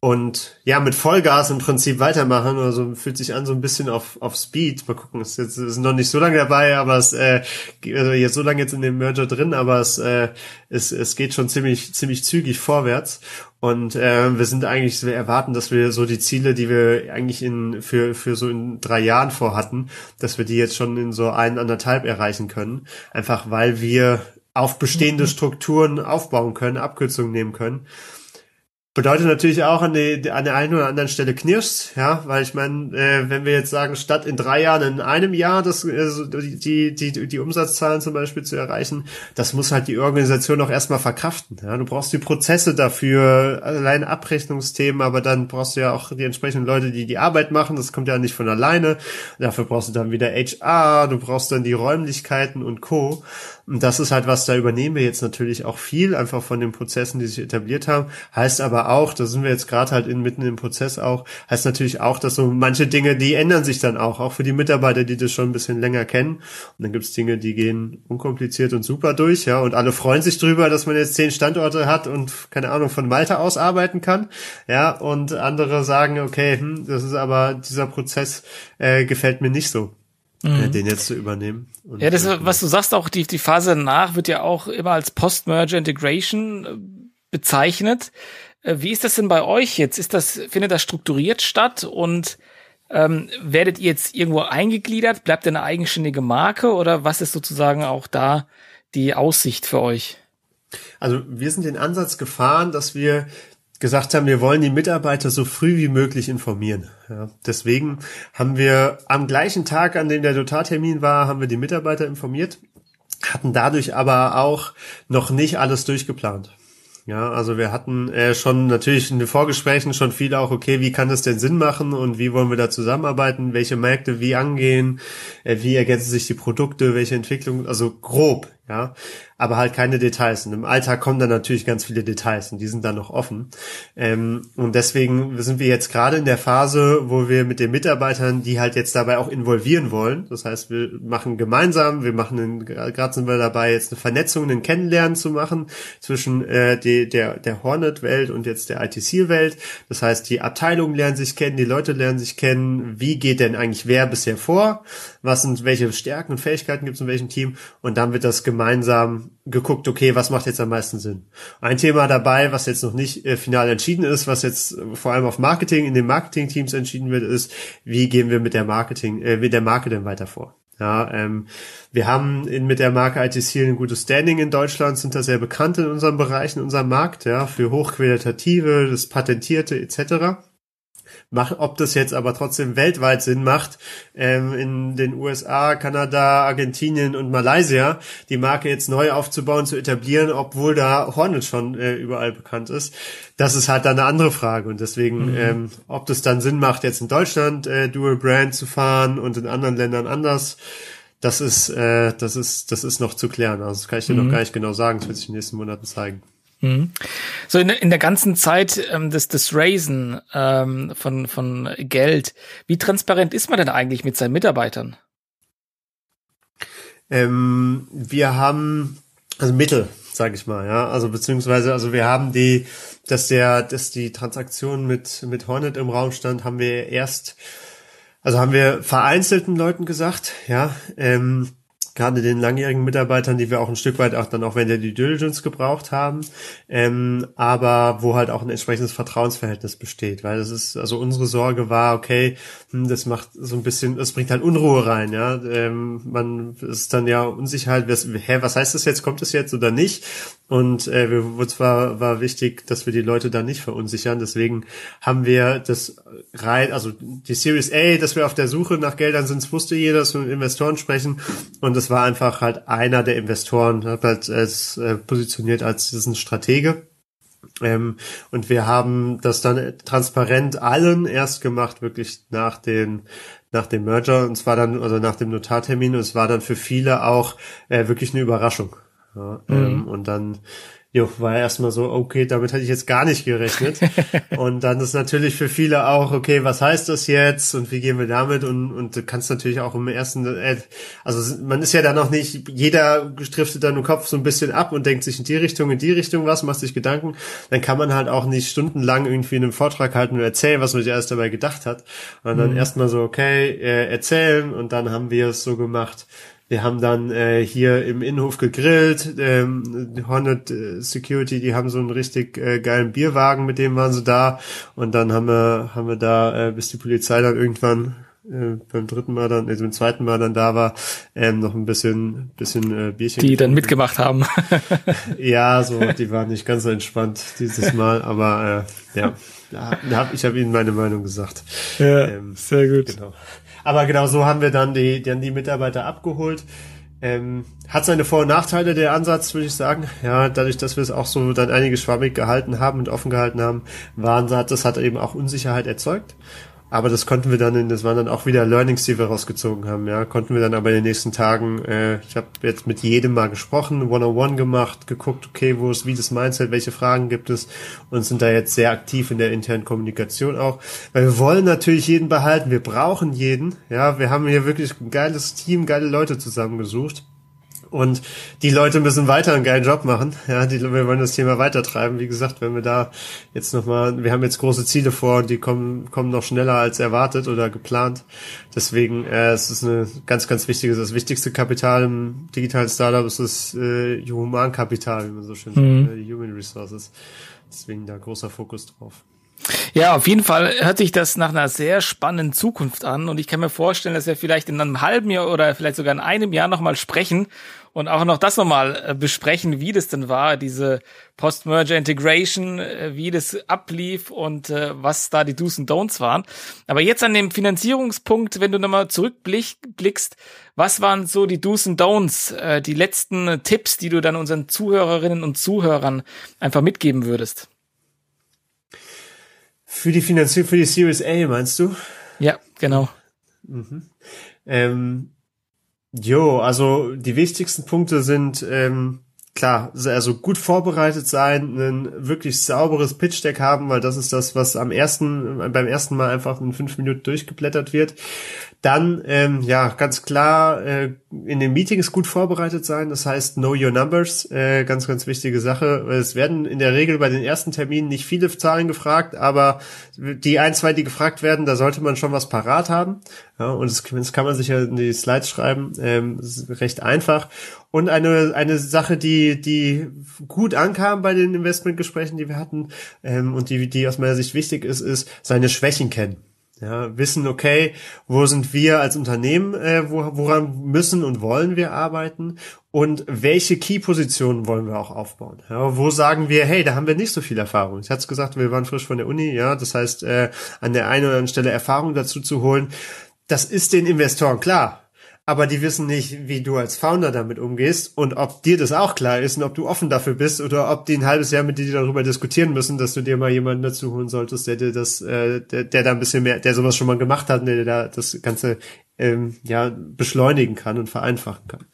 und ja, mit Vollgas im Prinzip weitermachen. Also fühlt sich an so ein bisschen auf, auf Speed. Mal gucken, es ist, ist noch nicht so lange dabei, aber es äh, also jetzt so lange jetzt in dem Merger drin, aber es, äh, es, es geht schon ziemlich, ziemlich zügig vorwärts. Und äh, wir sind eigentlich, wir erwarten, dass wir so die Ziele, die wir eigentlich in für, für so in drei Jahren vorhatten, dass wir die jetzt schon in so ein, anderthalb erreichen können. Einfach weil wir auf bestehende mhm. Strukturen aufbauen können, Abkürzungen nehmen können. Bedeutet natürlich auch an, die, an der einen oder anderen Stelle knirscht, ja, weil ich meine, äh, wenn wir jetzt sagen, statt in drei Jahren in einem Jahr das, äh, die, die, die Umsatzzahlen zum Beispiel zu erreichen, das muss halt die Organisation auch erstmal verkraften. Ja. Du brauchst die Prozesse dafür, allein Abrechnungsthemen, aber dann brauchst du ja auch die entsprechenden Leute, die die Arbeit machen, das kommt ja nicht von alleine. Dafür brauchst du dann wieder HR, du brauchst dann die Räumlichkeiten und Co. Und das ist halt was, da übernehmen wir jetzt natürlich auch viel, einfach von den Prozessen, die sich etabliert haben. Heißt aber auch, da sind wir jetzt gerade halt in, mitten im Prozess auch, heißt natürlich auch, dass so manche Dinge, die ändern sich dann auch, auch für die Mitarbeiter, die das schon ein bisschen länger kennen. Und dann gibt's Dinge, die gehen unkompliziert und super durch, ja, und alle freuen sich drüber, dass man jetzt zehn Standorte hat und, keine Ahnung, von Malta aus arbeiten kann, ja, und andere sagen, okay, hm, das ist aber, dieser Prozess äh, gefällt mir nicht so mhm. den jetzt zu übernehmen. ja, das, ist, was du sagst, auch die, die Phase danach wird ja auch immer als Post-Merger Integration äh, bezeichnet. Äh, wie ist das denn bei euch jetzt? Ist das, findet das strukturiert statt und ähm, werdet ihr jetzt irgendwo eingegliedert? Bleibt ihr eine eigenständige Marke oder was ist sozusagen auch da die Aussicht für euch? Also wir sind den Ansatz gefahren, dass wir gesagt haben, wir wollen die Mitarbeiter so früh wie möglich informieren. Ja, deswegen haben wir am gleichen Tag, an dem der Notartermin war, haben wir die Mitarbeiter informiert, hatten dadurch aber auch noch nicht alles durchgeplant. Ja, also wir hatten äh, schon natürlich in den Vorgesprächen schon viel auch, okay, wie kann das denn Sinn machen und wie wollen wir da zusammenarbeiten, welche Märkte wie angehen, äh, wie ergänzen sich die Produkte, welche Entwicklung, also grob, ja aber halt keine Details. Und im Alltag kommen dann natürlich ganz viele Details und die sind dann noch offen. Ähm, und deswegen sind wir jetzt gerade in der Phase, wo wir mit den Mitarbeitern, die halt jetzt dabei auch involvieren wollen. Das heißt, wir machen gemeinsam, wir machen, gerade sind wir dabei, jetzt eine Vernetzung, ein Kennenlernen zu machen zwischen äh, die, der, der Hornet-Welt und jetzt der ITC-Welt. Das heißt, die Abteilungen lernen sich kennen, die Leute lernen sich kennen. Wie geht denn eigentlich wer bisher vor? Was sind, welche Stärken und Fähigkeiten gibt es in welchem Team? Und dann wird das gemeinsam geguckt, okay, was macht jetzt am meisten Sinn? Ein Thema dabei, was jetzt noch nicht äh, final entschieden ist, was jetzt äh, vor allem auf Marketing, in den Marketing-Teams entschieden wird, ist, wie gehen wir mit der Marketing, äh, mit der Marke denn weiter vor? Ja, ähm, wir haben in, mit der Marke ITC ein gutes Standing in Deutschland, sind da sehr bekannt in unserem Bereich, in unserem Markt, ja, für hochqualitative, das Patentierte etc. Mach, ob das jetzt aber trotzdem weltweit Sinn macht, ähm, in den USA, Kanada, Argentinien und Malaysia die Marke jetzt neu aufzubauen, zu etablieren, obwohl da Hornet schon äh, überall bekannt ist, das ist halt dann eine andere Frage. Und deswegen, mhm. ähm, ob das dann Sinn macht, jetzt in Deutschland äh, Dual Brand zu fahren und in anderen Ländern anders, das ist, äh, das ist, das ist noch zu klären. Also das kann ich dir mhm. noch gar nicht genau sagen. Das wird sich in den nächsten Monaten zeigen. Mhm. So in, in der ganzen Zeit ähm, des, des Raisen ähm, von, von Geld, wie transparent ist man denn eigentlich mit seinen Mitarbeitern? Ähm, wir haben also Mittel, sage ich mal, ja, also beziehungsweise also wir haben die, dass der, dass die Transaktion mit mit Hornet im Raum stand, haben wir erst, also haben wir vereinzelten Leuten gesagt, ja, ähm, gerade den langjährigen Mitarbeitern, die wir auch ein Stück weit auch dann auch wenn der die Diligence gebraucht haben, ähm, aber wo halt auch ein entsprechendes Vertrauensverhältnis besteht, weil das ist, also unsere Sorge war, okay, hm, das macht so ein bisschen, das bringt halt Unruhe rein, ja, ähm, man ist dann ja Unsicherheit, was, hä, was heißt das jetzt, kommt es jetzt oder nicht? Und äh, uns war, war wichtig, dass wir die Leute da nicht verunsichern. Deswegen haben wir das rein, also die Series A, dass wir auf der Suche nach Geldern sind, wusste jeder, dass wir mit Investoren sprechen. Und das war einfach halt einer der Investoren, hat halt als, äh, positioniert als diesen Stratege. Ähm, und wir haben das dann transparent allen erst gemacht, wirklich nach den nach dem Merger und zwar dann also nach dem Notartermin und es war dann für viele auch äh, wirklich eine Überraschung. Ja, mhm. ähm, und dann jo, war erstmal so, okay, damit hätte ich jetzt gar nicht gerechnet. und dann ist natürlich für viele auch, okay, was heißt das jetzt und wie gehen wir damit? Und, und du kannst natürlich auch im ersten, äh, also man ist ja dann noch nicht, jeder driftet dann im Kopf so ein bisschen ab und denkt sich in die Richtung, in die Richtung was, macht sich Gedanken. Dann kann man halt auch nicht stundenlang irgendwie in einem Vortrag halten und erzählen, was man sich erst dabei gedacht hat. Und dann mhm. erstmal so, okay, äh, erzählen und dann haben wir es so gemacht wir haben dann äh, hier im Innenhof gegrillt. Ähm, Hornet äh, Security, die haben so einen richtig äh, geilen Bierwagen, mit dem waren sie da. Und dann haben wir, haben wir da, äh, bis die Polizei dann irgendwann äh, beim dritten Mal dann, also beim zweiten Mal dann da war, ähm, noch ein bisschen, bisschen äh, Bierchen. Die dann mitgemacht haben. ja, so, die waren nicht ganz so entspannt dieses Mal, aber äh, ja, ja ich habe ihnen meine Meinung gesagt. Ja, ähm, sehr gut. Genau. Aber genau so haben wir dann die, dann die Mitarbeiter abgeholt. Ähm, hat seine Vor- und Nachteile der Ansatz, würde ich sagen. Ja, dadurch, dass wir es auch so dann einige schwammig gehalten haben und offen gehalten haben, waren, das hat eben auch Unsicherheit erzeugt. Aber das konnten wir dann, in, das waren dann auch wieder Learnings, die wir rausgezogen haben. Ja, konnten wir dann aber in den nächsten Tagen. Äh, ich habe jetzt mit jedem mal gesprochen, one-on-one gemacht, geguckt, okay, wo ist wie das Mindset, welche Fragen gibt es und sind da jetzt sehr aktiv in der internen Kommunikation auch, weil wir wollen natürlich jeden behalten. Wir brauchen jeden. Ja, wir haben hier wirklich ein geiles Team, geile Leute zusammengesucht. Und die Leute müssen weiter einen geilen Job machen. Ja, die, wir wollen das Thema weitertreiben. Wie gesagt, wenn wir da jetzt nochmal, wir haben jetzt große Ziele vor und die kommen, kommen noch schneller als erwartet oder geplant. Deswegen, äh, es ist eine ganz, ganz wichtige, das wichtigste Kapital im digitalen Startup ist das äh, Humankapital, wie man so schön mhm. sagt, äh, Human Resources. Deswegen da großer Fokus drauf. Ja, auf jeden Fall hört sich das nach einer sehr spannenden Zukunft an und ich kann mir vorstellen, dass wir vielleicht in einem halben Jahr oder vielleicht sogar in einem Jahr nochmal sprechen und auch noch das nochmal äh, besprechen, wie das denn war, diese Post-Merger Integration, äh, wie das ablief und äh, was da die Do's und Don'ts waren. Aber jetzt an dem Finanzierungspunkt, wenn du nochmal zurückblickst, was waren so die Do's und Don'ts, die letzten Tipps, die du dann unseren Zuhörerinnen und Zuhörern einfach mitgeben würdest? Für die Finanzierung, für die Series A, meinst du? Ja, genau. Mhm. Ähm, Jo, also die wichtigsten Punkte sind ähm, klar, also gut vorbereitet sein, ein wirklich sauberes Pitch-Deck haben, weil das ist das, was am ersten, beim ersten Mal einfach in fünf Minuten durchgeblättert wird. Dann, ähm, ja, ganz klar, äh, in den Meetings gut vorbereitet sein. Das heißt, know your numbers, äh, ganz, ganz wichtige Sache. Es werden in der Regel bei den ersten Terminen nicht viele Zahlen gefragt, aber die ein, zwei, die gefragt werden, da sollte man schon was parat haben. Ja, und das, das kann man sich ja in die Slides schreiben. Ähm, recht einfach. Und eine, eine Sache, die, die gut ankam bei den Investmentgesprächen, die wir hatten, ähm, und die, die aus meiner Sicht wichtig ist, ist seine Schwächen kennen. Ja, wissen, okay, wo sind wir als Unternehmen, äh, wo, woran müssen und wollen wir arbeiten und welche Key-Positionen wollen wir auch aufbauen. Ja, wo sagen wir, hey, da haben wir nicht so viel Erfahrung. Ich hatte es gesagt, wir waren frisch von der Uni, ja, das heißt, äh, an der einen oder anderen Stelle Erfahrung dazu zu holen, das ist den Investoren klar aber die wissen nicht, wie du als Founder damit umgehst und ob dir das auch klar ist und ob du offen dafür bist oder ob die ein halbes Jahr mit dir darüber diskutieren müssen, dass du dir mal jemanden dazu holen solltest, der dir das, äh, der, der da ein bisschen mehr, der sowas schon mal gemacht hat, der da das Ganze ähm, ja beschleunigen kann und vereinfachen kann.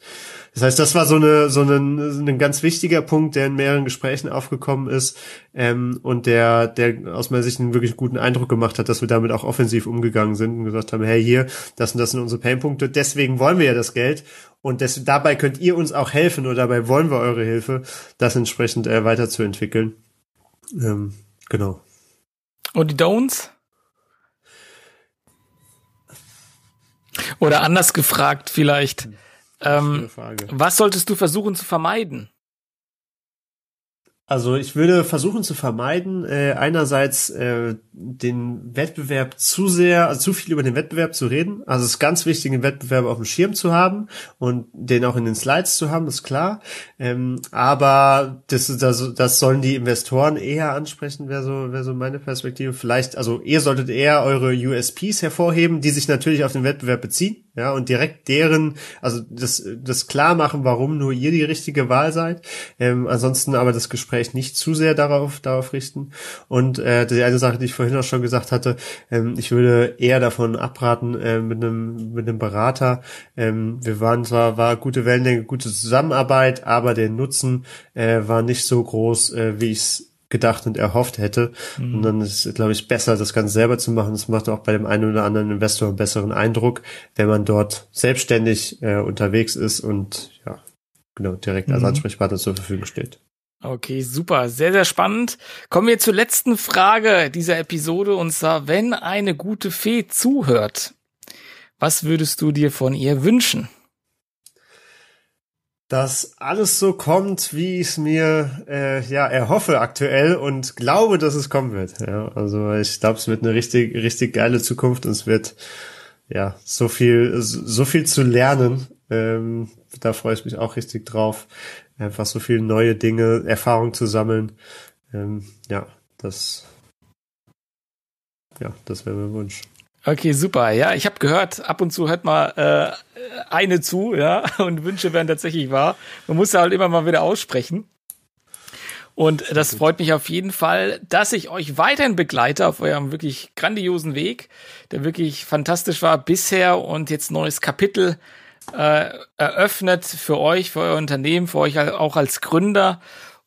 Das heißt, das war so eine so ein, ein ganz wichtiger Punkt, der in mehreren Gesprächen aufgekommen ist ähm, und der der aus meiner Sicht einen wirklich guten Eindruck gemacht hat, dass wir damit auch offensiv umgegangen sind und gesagt haben, hey hier, das und das sind unsere Painpunkte, deswegen wollen wir ja das Geld und das, dabei könnt ihr uns auch helfen oder dabei wollen wir eure Hilfe, das entsprechend äh, weiterzuentwickeln. Ähm, genau. Und die Don'ts? Oder anders gefragt vielleicht. Ähm, was solltest du versuchen zu vermeiden? Also ich würde versuchen zu vermeiden, äh, einerseits äh, den Wettbewerb zu sehr, also zu viel über den Wettbewerb zu reden. Also es ist ganz wichtig, den Wettbewerb auf dem Schirm zu haben und den auch in den Slides zu haben, ist klar. Ähm, aber das, das, das sollen die Investoren eher ansprechen, wäre so, wäre so meine Perspektive. Vielleicht, also ihr solltet eher eure USPs hervorheben, die sich natürlich auf den Wettbewerb beziehen ja, und direkt deren, also das, das klar machen, warum nur ihr die richtige Wahl seid. Ähm, ansonsten aber das Gespräch nicht zu sehr darauf, darauf richten. Und äh, die eine Sache, die ich vorhin auch schon gesagt hatte, ähm, ich würde eher davon abraten, äh, mit einem mit einem Berater. Ähm, wir waren zwar, war gute Wellenlänge, gute Zusammenarbeit, aber der Nutzen äh, war nicht so groß, äh, wie ich es gedacht und erhofft hätte. Mhm. Und dann ist es, glaube ich, besser, das Ganze selber zu machen. Das macht auch bei dem einen oder anderen Investor einen besseren Eindruck, wenn man dort selbstständig äh, unterwegs ist und ja, genau, direkt als mhm. Ansprechpartner zur Verfügung steht. Okay, super, sehr, sehr spannend. Kommen wir zur letzten Frage dieser Episode und zwar, wenn eine gute Fee zuhört, was würdest du dir von ihr wünschen? Dass alles so kommt, wie ich es mir äh, ja erhoffe aktuell und glaube, dass es kommen wird. Ja, also ich glaube, es wird eine richtig richtig geile Zukunft und es wird ja, so viel, so viel zu lernen. Ähm, da freue ich mich auch richtig drauf. Einfach so viele neue Dinge, Erfahrungen zu sammeln. Ähm, ja, das, ja, das wäre mein Wunsch. Okay, super. Ja, ich habe gehört, ab und zu hört mal äh, eine zu, ja, und Wünsche werden tatsächlich wahr. Man muss ja halt immer mal wieder aussprechen. Und das freut mich auf jeden Fall, dass ich euch weiterhin begleite auf eurem wirklich grandiosen Weg, der wirklich fantastisch war bisher und jetzt neues Kapitel äh, eröffnet für euch, für euer Unternehmen, für euch auch als Gründer.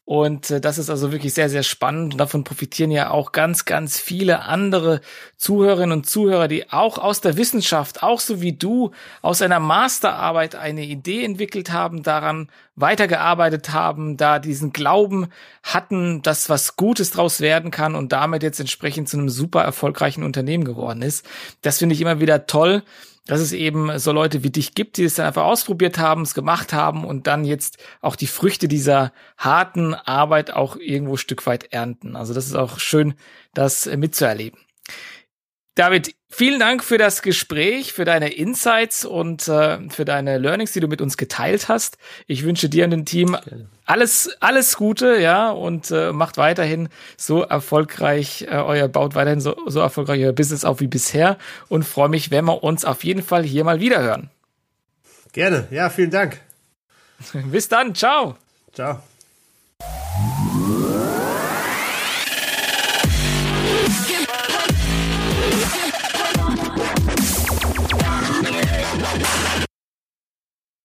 Und äh, das ist also wirklich sehr, sehr spannend. Und davon profitieren ja auch ganz, ganz viele andere Zuhörerinnen und Zuhörer, die auch aus der Wissenschaft, auch so wie du, aus einer Masterarbeit eine Idee entwickelt haben, daran weitergearbeitet haben, da diesen Glauben hatten, dass was Gutes draus werden kann und damit jetzt entsprechend zu einem super erfolgreichen Unternehmen geworden ist. Das finde ich immer wieder toll dass es eben so Leute wie dich gibt, die es dann einfach ausprobiert haben, es gemacht haben und dann jetzt auch die Früchte dieser harten Arbeit auch irgendwo Stück weit ernten. Also das ist auch schön, das mitzuerleben. David, vielen Dank für das Gespräch, für deine Insights und äh, für deine Learnings, die du mit uns geteilt hast. Ich wünsche dir und dem Team alles, alles Gute, ja, und äh, macht weiterhin so erfolgreich äh, euer, baut weiterhin so, so erfolgreich euer Business auf wie bisher und freue mich, wenn wir uns auf jeden Fall hier mal wieder hören. Gerne, ja, vielen Dank. Bis dann, ciao. Ciao.